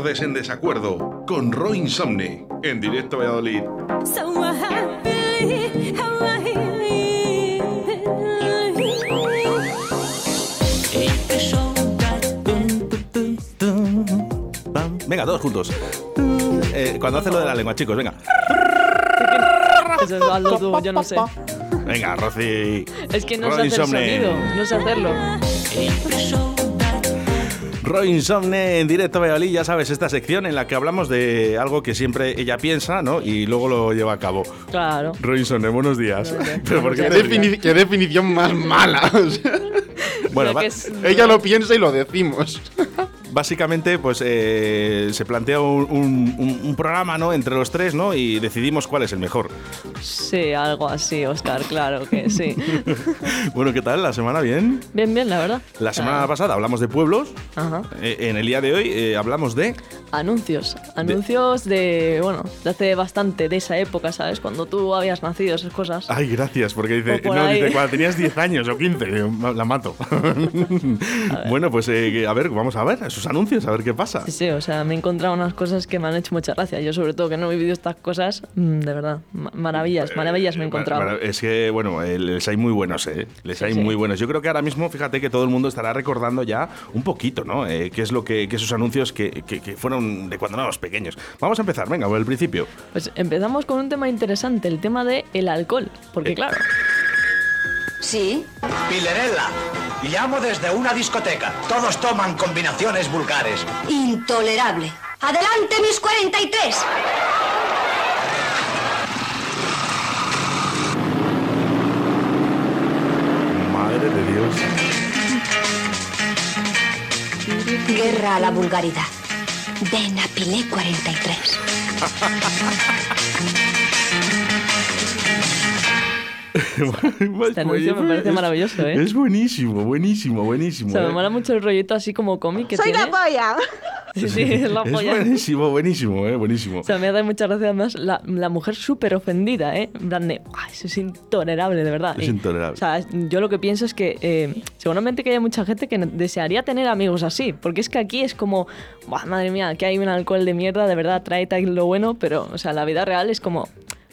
acordes en desacuerdo con Roy Insomne en directo a Valladolid. Venga, todos juntos. Eh, cuando hace lo de la lengua, chicos, venga. Eso yo no sé. Venga, Rosy. Es que no sé Roy hacer Insomne. sonido, no sé hacerlo. Roy Insomne en directo a Valladolid, ya sabes, esta sección en la que hablamos de algo que siempre ella piensa, ¿no? Y luego lo lleva a cabo. Claro. Roy Insomne, buenos días. Buenos días. Pero ¿por qué ¿Qué, te ríes? defini- qué definición más mala. O sea, Bueno, va- ella lo piensa y lo decimos. Básicamente, pues eh, se plantea un, un- un- un programa, ¿no? Entre los tres, ¿no? Y decidimos cuál es el mejor. Sí, algo así, Oscar, claro que sí. Bueno, ¿qué tal? ¿La semana bien? Bien, bien, la verdad. La semana Ah, pasada hablamos de pueblos. Ajá. Eh, en el día de hoy eh, hablamos de. Anuncios. Anuncios de, bueno, de hace bastante, de esa época, ¿sabes? Cuando tú habías nacido, esas cosas. Ay, gracias, porque dice, por no, dice, cuando tenías 10 años o 15, la mato. bueno, pues eh, a ver, vamos a ver esos anuncios, a ver qué pasa. Sí, sí, o sea, me he encontrado unas cosas que me han hecho mucha gracia. Yo, sobre todo, que no he vivido estas cosas, mm, de verdad, ma- maravillas, maravillas me he Eh, encontrado. Es que, bueno, eh, les hay muy buenos, ¿eh? Les Sí, hay sí. muy buenos. Yo creo que ahora mismo, fíjate que todo el mundo estará recordando ya un poquito, ¿no? Eh, qué es lo que, que esos anuncios que, que- que fueron de cuando éramos pequeños. Vamos a empezar, venga, por el principio. Pues empezamos con un tema interesante, el tema del el alcohol. Porque, Eh. claro, Sí. Pilerella. Llamo desde una discoteca. Todos toman combinaciones vulgares. Intolerable. Adelante, mis 43. Madre de Dios. Guerra a la vulgaridad. Ven a Pilé 43. Este anuncio me parece Es- maravilloso, ¿eh? Es buenísimo, buenísimo, buenísimo. o sea, me ¿eh? mola mucho el rollito así como cómic que Soy tiene. la polla. Sí, sí, es la Es polla. buenísimo, buenísimo, eh, buenísimo. O sea, me hace mucha gracia además la, la mujer súper ofendida, ¿eh? En plan de, "Buah, eso es intolerable, de verdad. Es Y, intolerable. O sea, yo lo que pienso es que eh, seguramente que hay mucha gente que desearía tener amigos así, porque es que aquí es como, "Buah, madre mía, que hay un alcohol de mierda, de verdad, trae tal lo bueno, pero, o sea, la vida real es como...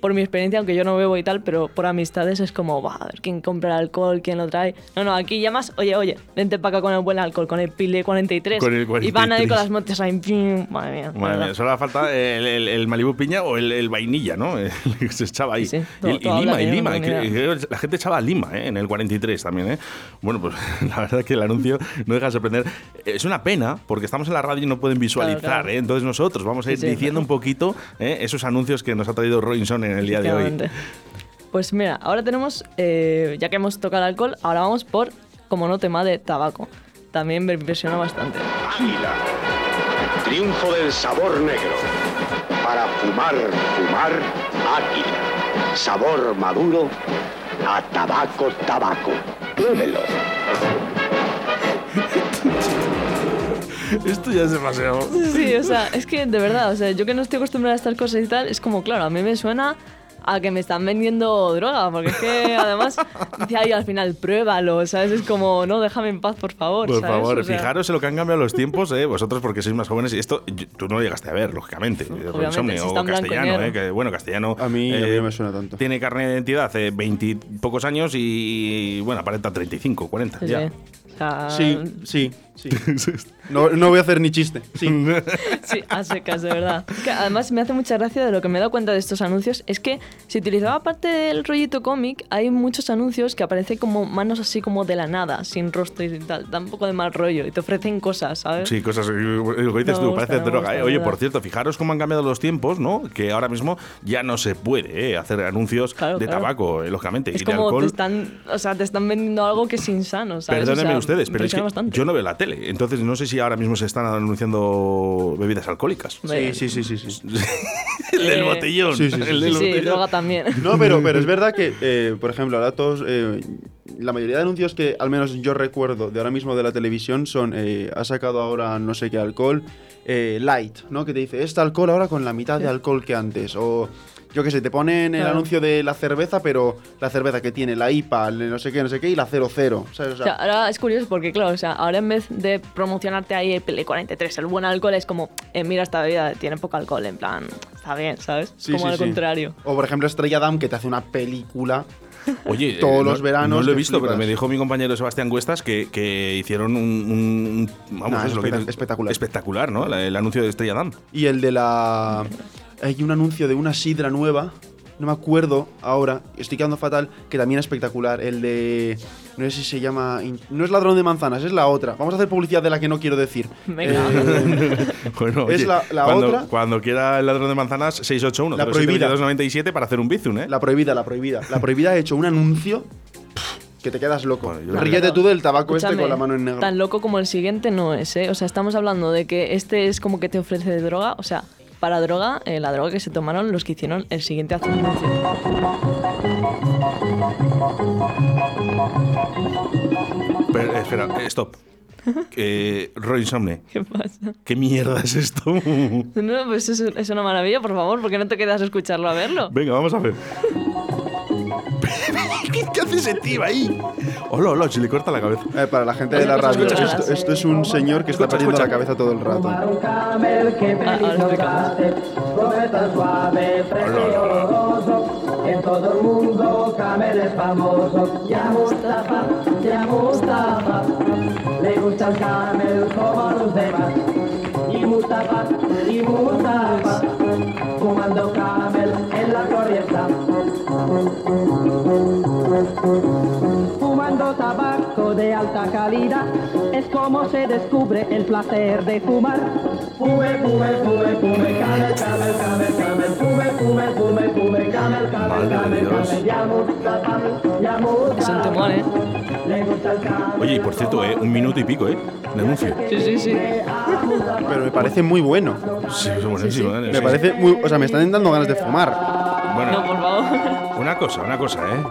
Por mi experiencia, aunque yo no bebo y tal, pero por amistades es como, "Buah, a ver quién compra el alcohol, quién lo trae. No, no, aquí llamas, oye, oye, vente para acá con el buen alcohol, con el Pile 43. Con el Y van ahí 43. con las motos ahí, pim, madre mía. Madre mía, solo falta el, el, el Malibu piña o el, el vainilla, ¿no? Se echaba ahí. Sí, sí. Y, Todo- lima, y lima. que- la gente echaba lima, ¿eh? En el 43 también, ¿eh? Bueno, pues la verdad que el anuncio no deja de sorprender. Es una pena porque estamos en la radio y no pueden visualizar, Claro, claro. ¿eh? Entonces nosotros vamos a ir Sí, diciendo un poquito ¿eh? esos anuncios que nos ha traído Robinson en el día de hoy. Pues mira, ahora tenemos, eh, ya que hemos tocado el alcohol, ahora vamos por, como no, tema de tabaco. También me impresiona bastante. Águila. Triunfo del sabor negro. Para fumar, fumar, águila. Sabor maduro a tabaco, tabaco. Pruébelo. Esto ya es demasiado. Sí, o sea, es que de verdad, o sea, yo que no estoy acostumbrada a estas cosas y tal, es como, claro, a mí me suena a que me están vendiendo droga, porque es que además dice ahí al final, pruébalo, ¿sabes? Es como, no, déjame en paz, por favor. Por ¿sabes? favor, O sea, fijaros en lo que han cambiado los tiempos, ¿eh? vosotros porque sois más jóvenes. Y esto yo- tú no lo llegaste a ver, lógicamente. Robinson, si o castellano. ¿eh? Que, bueno, castellano. A mí, a mí eh, no me suena tanto. Tiene carne de identidad hace 20 y pocos años y, bueno, aparenta 35, 40. sí, ya. sí. O sea, Sí, sí, sí. No, no voy a hacer ni chiste. Sí. Sí, a secas, de verdad. Es que además me hace mucha gracia de lo que me he dado cuenta de estos anuncios. Es que si utilizaba parte del rollito cómic, hay muchos anuncios que aparecen como manos así como de la nada, sin rostro y tal. Da un poco de mal rollo y te ofrecen cosas, ¿sabes? Sí, cosas lo que dices No tú, parece no droga. gusta, ¿eh? Oye, por cierto, fijaros cómo han cambiado los tiempos, ¿no? Que ahora mismo ya no se puede ¿eh? hacer anuncios Claro, de claro. tabaco, eh, lógicamente, Es y de alcohol. te están, o sea, te están vendiendo algo que es insano, ¿sabes? Perdónenme O sea, ustedes, pero es que yo no veo la tele, entonces no sé si ahora mismo se están anunciando bebidas alcohólicas. Sí, sí, sí, sí, sí. el del Eh, botellón. sí, sí, sí, el Sí, del sí, botellón. droga también. No, pero, pero es verdad que, eh, por ejemplo, ahora todos, eh, la mayoría de anuncios que al menos yo recuerdo de ahora mismo de la televisión son, eh, ha sacado ahora no sé qué alcohol, eh, light, ¿no? Que te dice, este alcohol ahora con la mitad de alcohol que antes, o yo qué sé, te ponen el Claro. anuncio de la cerveza, pero la cerveza que tiene la IPA, el no sé qué, no sé qué, y la 00. ¿sabes? O O sea, sea, ahora es curioso porque, claro, o sea, ahora en vez de promocionarte ahí el Pele 43, el buen alcohol, es como, eh, mira esta bebida, tiene poco alcohol, en plan, está bien, ¿sabes? sí, como sí, al sí. contrario. O por ejemplo Estrella Damm, que te hace una película. Oye, Todos no- los veranos No lo he visto, pero me dijo mi compañero Sebastián Cuestas que, que hicieron un. un- vamos, Nah, es espectacular. Espectacular, ¿no? La- el anuncio de Estrella Damm. Y el de la. Hay un anuncio de una sidra nueva. No me acuerdo ahora. Estoy quedando fatal. Que también es espectacular. El de. No sé si se llama. No es ladrón de manzanas, es la otra. Vamos a hacer publicidad de la que no quiero decir. Venga. Eh, Bueno, Es oye, la- la cuando, otra. Cuando quiera el ladrón de manzanas, 681 La prohibida. 297 para hacer un bizum, ¿eh? la prohibida, la prohibida. La prohibida ha hecho un anuncio. Que te quedas loco. Bueno, Ríete tú del tabaco este Escúchame, con la mano en negro. Tan loco como el siguiente no es, ¿eh? O sea, estamos hablando de que este es como que te ofrece droga, o sea, para droga, eh, la droga que se tomaron los que hicieron el siguiente anuncio. Pero, eh, espera, eh, stop. Eh, Roy Insomne, ¿Qué pasa? ¿qué mierda es esto? No, pues es, es una maravilla, por favor, ¿por qué no te quedas a escucharlo a verlo? Venga, vamos a ver. ¿Qué, hace ese tío ahí? Hola, hola, se le corta la cabeza. Eh, para la gente de la Escucha, radio, escucha, esto, esto es un señor que está perdiendo la cabeza todo el rato. Ah, ahora explicamos. Hola, hola, hola. En todo el mundo Camel es famoso. Ya Mustafa, ya Mustafa. Le gusta el Camel como a los demás. Y Mustafa, y Mustafa. Fumando Camel en la corrienta. Fumando tabaco de alta calidad es como se descubre el placer de fumar. Fume, fume, fume, fume, camel, camel, camel, camel, fume, fume, fume, fume, camel, camel, camel, camel, ya ya Es un Mustafa. temor, ¿eh? Camel. Oye, y por cierto, eh, un minuto y pico, ¿eh? De anuncio. Sí, sí, sí. Pero me parece muy bueno. Sí, es buenísimo, ¿eh? Me Sí. parece muy. O sea, me están dando ganas de fumar. Bueno, No, por favor. una cosa, una cosa, ¿eh?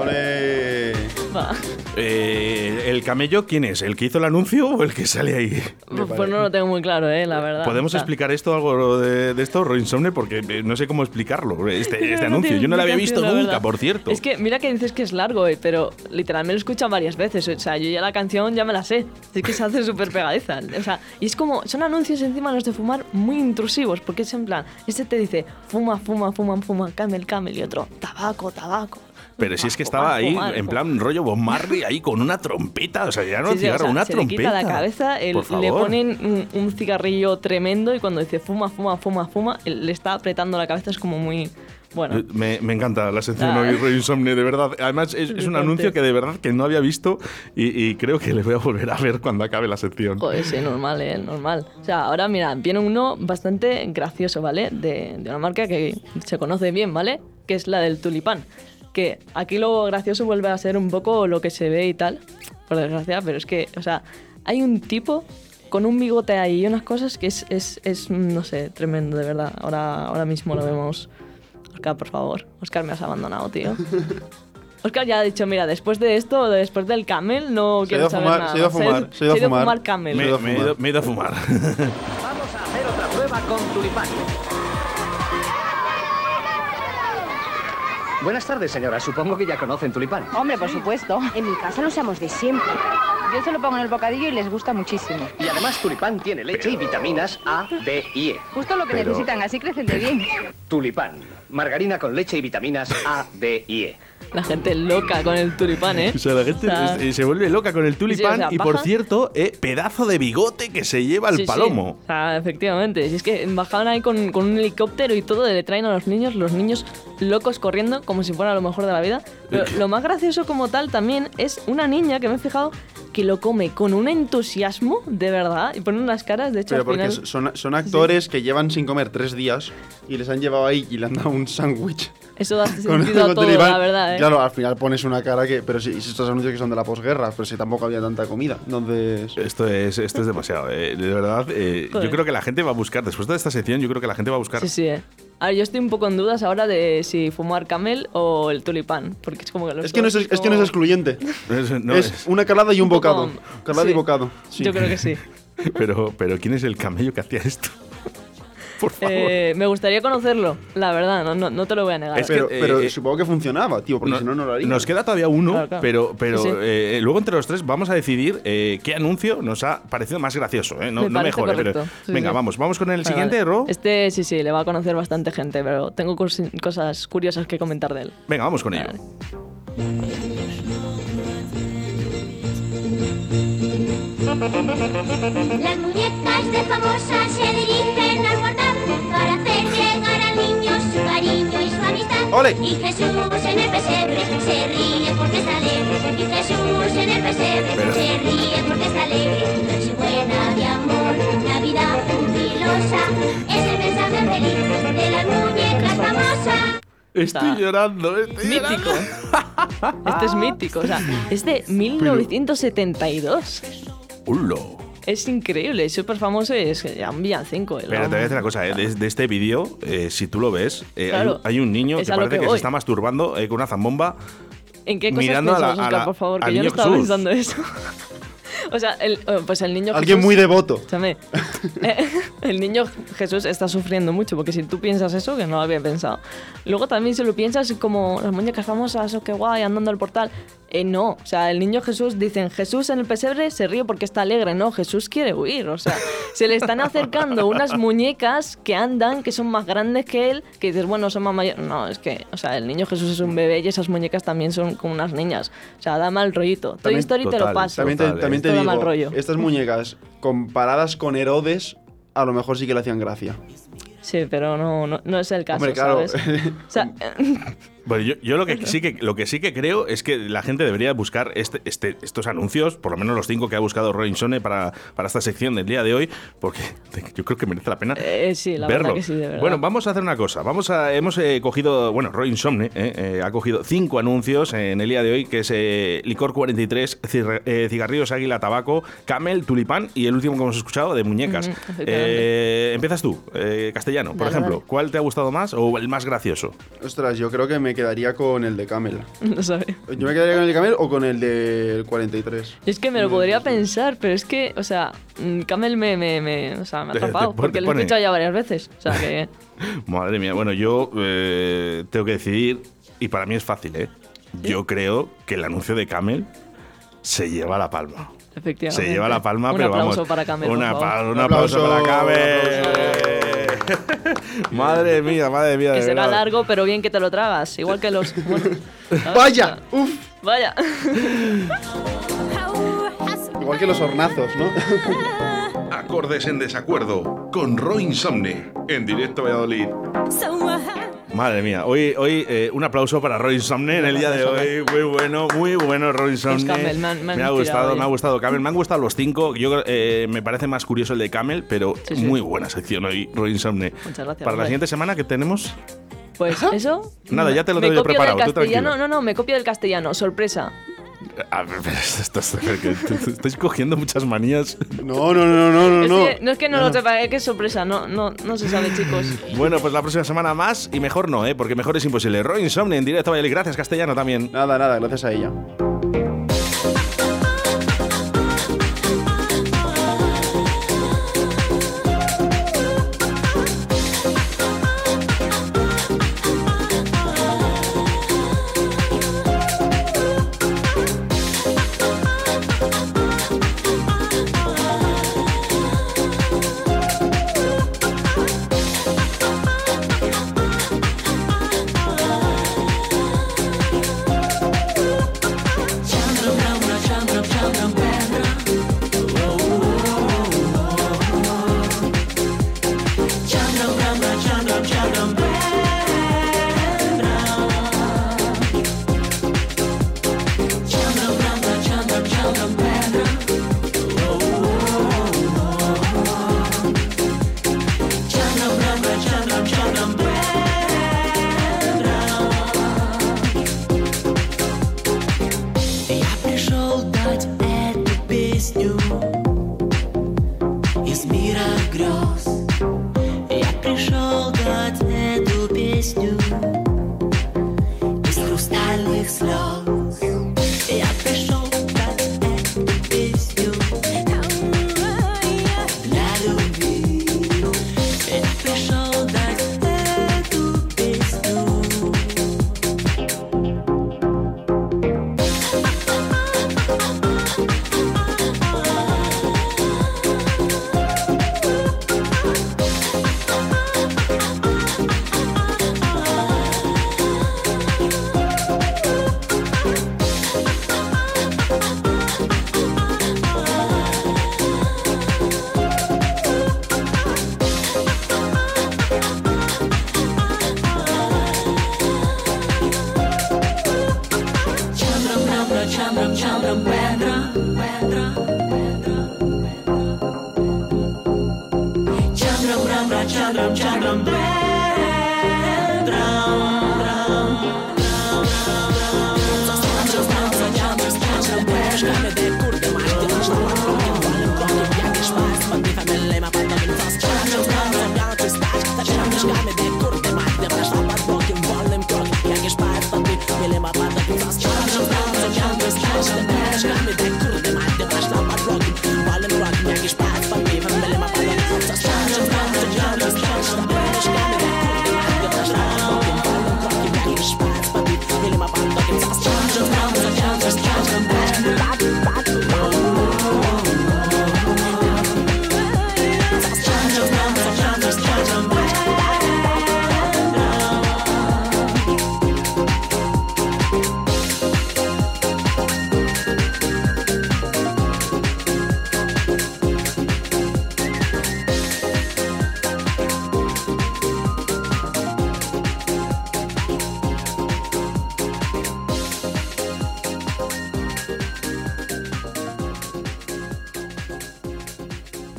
¡Ole! Va. Eh, ¿El camello quién es? ¿El que hizo el anuncio o el que sale ahí? Pues, pues no lo tengo muy claro, ¿eh? La verdad. ¿Podemos explicar esto, algo de, de esto, Roy Insomne? Porque eh, no sé cómo explicarlo, este, que este no anuncio. Yo no lo había visto nunca, verdad. por cierto. Es que mira que dices que es largo, eh, pero literal me lo he escuchado varias veces. O sea, yo ya la canción ya me la sé. Es que se hace súper pegadiza. O sea, y es como, son anuncios encima los de fumar muy intrusivos, porque es en plan, este te dice, fuma, fuma, fuma, fuma, camel, camel, y otro, tabaco, tabaco. Pero si es que estaba ahí, en plan rollo Bob Marley, ahí con una trompeta. O sea, ya no Sí, sí, o cigarro, sea, una se trompeta. le quita la cabeza, Por le ponen un, un cigarrillo tremendo y cuando dice fuma, fuma, fuma, fuma, él le está apretando la cabeza, es como muy... Bueno, Eh, Me, me encanta la sección Ah. hoy, Roy Insomne, de verdad. Además, es, es un anuncio que de verdad que no había visto y, y creo que le voy a volver a ver cuando acabe la sección. Joder, sí, normal, eh, normal. O sea, ahora mira, viene uno bastante gracioso, ¿vale? De, de una marca que se conoce bien, ¿vale? Que es la del tulipán. Que aquí lo gracioso vuelve a ser un poco lo que se ve y tal, por desgracia, pero es que, o sea, hay un tipo con un bigote ahí y unas cosas que es, es, es, no sé, tremendo, de verdad. Ahora, ahora mismo lo vemos. Oscar, por favor. Oscar, me has abandonado, tío. Oscar ya ha dicho, mira, después de esto, después del camel, no Se quiero a saber fumar, nada. se ha ido a fumar, se ha ido a fumar. camel. Me, ido a me he fumar. ido, me he ido a fumar. Vamos a hacer otra prueba con tulipán. Buenas tardes, señora. Supongo que ya conocen tulipán. Hombre, por supuesto. En mi casa lo usamos de siempre. Yo se lo pongo en el bocadillo y les gusta muchísimo. Y además tulipán tiene leche y vitaminas A, D y E. Justo lo que Pero- necesitan, así crecen de bien. Tulipán. Margarina con leche y vitaminas A, D y E. La gente loca con el tulipán, ¿eh? O sea, la gente O sea, eh, se vuelve loca con el tulipán Sí, o sea, y por baja- cierto, eh, pedazo de bigote que se lleva el sí, sí. palomo. O sea, efectivamente. Si es que bajaban ahí con, con un helicóptero y todo, le traen a los niños, los niños locos corriendo como si fuera lo mejor de la vida. Pero lo más gracioso como tal también es una niña que me he fijado que lo come con un entusiasmo, de verdad, y pone unas caras, de hecho, Pero al porque final... son, son actores que llevan sin comer tres días y les han llevado ahí y le han dado un sándwich. Eso da con- sentido a con todo, tulipán. la verdad, ¿eh? Claro, al final pones una cara que. Pero si, si estos anuncios que son de la posguerra, pero si tampoco había tanta comida. Entonces. Esto es, esto es demasiado. eh, De verdad, eh, yo creo que la gente va a buscar, después de esta sección, yo creo que la gente va a buscar Sí, sí, eh. A ver, yo estoy un poco en dudas ahora de si fumar camel o el tulipán, porque es como que los Es que, no es, es que no es como- excluyente. Es- no, es es- una calada y un, Un poco- bocado. Calada y sí. bocado. Sí. Yo creo que sí. pero, pero ¿quién es el camello que hacía esto? Por favor. Eh, me gustaría conocerlo, la verdad, no, no, no te lo voy a negar. Es que, Pero, pero eh, supongo que funcionaba, tío, porque No- si no, no lo haría. Nos queda todavía uno, Claro, claro. pero, pero Sí, sí. eh, luego entre los tres vamos a decidir eh, qué anuncio nos ha parecido más gracioso. ¿eh? No, Me no mejor, eh, pero- correcto. Sí, Venga, sí. vamos, vamos con el Vale, siguiente, vale. Ro. Este sí, sí, le va a conocer bastante gente, pero tengo cos- cosas curiosas que comentar de él. Venga, vamos con ello. Vale. Las muñecas de famosas se dirigen su cariño y su amistad. ¡Ole! Y Jesús en el pesebre se ríe porque está alegre. Y Jesús en el pesebre Pero- se ríe porque está alegre. Nochebuena de amor, Navidad jubilosa. Es el mensaje feliz de las muñecas famosas. Estoy Está- llorando, estoy Mítico. llorando. Este es mítico, o sea, es de 1972. Hulo. Es increíble, es súper famoso y es ya un villancico. el Pero te voy a decir una cosa, eh, de, de este vídeo, eh, si tú lo ves, eh, hay, Claro, un, hay un niño es que parece que que, se está masturbando eh, con una zambomba. ¿En qué cosas mirando a la- piensas, a la- por favor? Que yo no estaba Jesús. pensando eso. o sea, el, eh, pues el niño Alguien Jesús- muy devoto. Escúchame, eh, el niño Jesús está sufriendo mucho, porque si tú piensas eso, que no lo había pensado. Luego también si lo piensas como las muñecas famosas, o qué guay, andando al portal. Eh, no, o sea, el niño Jesús, dicen, Jesús en el pesebre se ríe porque está alegre. No, Jesús quiere huir, o sea, se le están acercando unas muñecas que andan, que son más grandes que él, que dices, bueno, son más mayores. No, es que, o sea, el niño Jesús es un bebé y esas muñecas también son como unas niñas. O sea, da mal rollito. Toy También- Story te lo paso. También te, Total, también eh. te digo, mal rollo. estas muñecas comparadas con Herodes, a lo mejor sí que le hacían gracia. Sí, pero no, no, no es el caso, Hombre, claro. ¿sabes? O sea, Bueno, yo, yo lo, que sí que, lo que sí que creo es que la gente debería buscar este, este, estos anuncios, por lo menos los cinco que ha buscado Roy Insone para, para esta sección del día de hoy, porque yo creo que merece la pena Eh, sí, la verlo. verdad que sí, de verdad. Bueno, vamos a hacer una cosa. Vamos a, hemos eh, cogido, bueno, Roy Insomne eh, eh, ha cogido cinco anuncios en el día de hoy, que es eh, Licor 43, cir- eh, Cigarrillos Águila Tabaco, Camel, Tulipán y el último que hemos escuchado de muñecas. Eh, empiezas tú, eh, castellano, por Dale, ejemplo. dale. ¿Cuál te ha gustado más o el más gracioso? Ostras, yo creo que me quedaría con el de Camel. no sabe. Yo me quedaría con el de Camel o con el del 43. Es que me lo podría pensar, pero es que, o sea, mm, Camel me, me, me- o sea, me ha te atrapado, pone- porque lo he escuchado ya varias veces. O sea, que Madre mía, bueno, yo eh, tengo que decidir, y para mí es fácil, ¿eh? Yo creo que el anuncio de Camel se lleva la palma. efectivamente. Se lleva la palma, Un pero aplauso vamos. para Camel, por una favor. pa- un Un aplauso, aplauso, para un Camel. madre mía, madre mía. Que será verdad. largo, pero bien que te lo tragas. Igual que los. ¡Vaya! ¡Uf! Vaya. Igual que los hornazos, ¿no? Acordes en desacuerdo con Roy Insomne en directo a Valladolid. Madre mía, hoy, hoy eh, un aplauso para Roy Insomne en el día de hoy. Muy bueno, muy bueno Roy. Camel, me ha gustado, me ha gustado Camel. Me han gustado los cinco. Yo eh, me parece más curioso el de Camel, pero Sí, sí. muy buena sección hoy, Roy Insomne. Muchas gracias, Para la siguiente semana que tenemos. Pues eso. Nada, ya te lo tengo preparado, Del tú tranquilo. castellano, no, no, me copio del castellano. Sorpresa. A ver, estáis cogiendo muchas manías. No, no, no, no, no, es no. que, no es que no, lo sepa, es que es sorpresa. No, no, no se sabe, chicos. Bueno, pues la próxima semana más y mejor no, ¿eh? porque mejor es imposible. Roy Insomne en directo. Gracias, castellano también. Nada, nada, gracias a ella.